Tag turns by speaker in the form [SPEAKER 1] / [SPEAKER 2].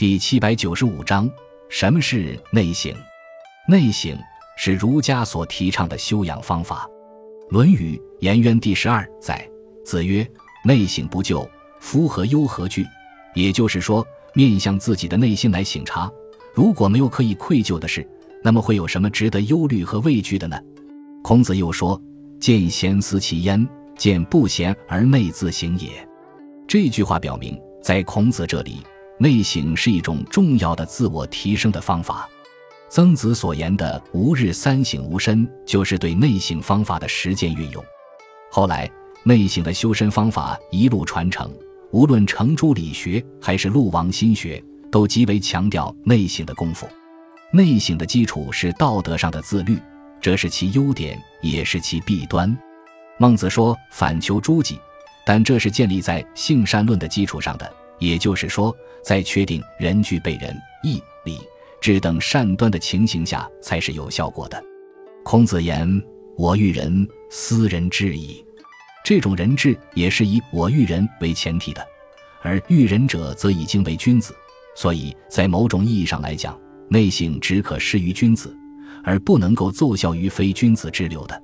[SPEAKER 1] 第七百九十五章：什么是内省？内省是儒家所提倡的修养方法。《论语·颜渊》第十二载：“子曰：内省不疚，夫何忧何惧？”也就是说，面向自己的内心来省察，如果没有可以愧疚的事，那么会有什么值得忧虑和畏惧的呢？孔子又说：“见贤思齐焉，见不贤而内自省也。”这句话表明，在孔子这里，内省是一种重要的自我提升的方法。曾子所言的“吾日三省吾身”，就是对内省方法的实践运用。后来，内省的修身方法一路传承。无论程朱理学还是陆王心学，都极为强调内省的功夫。内省的基础是道德上的自律，这是其优点，也是其弊端。孟子说：“反求诸己”，但这是建立在性善论的基础上的，也就是说，在确定人具备仁义礼智等善端的情形下，才是有效果的。孔子言：“我欲人，斯人至矣。”这种人治也是以我育人为前提的，而育人者则已经为君子，所以在某种意义上来讲，内省只可施于君子，而不能够奏效于非君子之流的。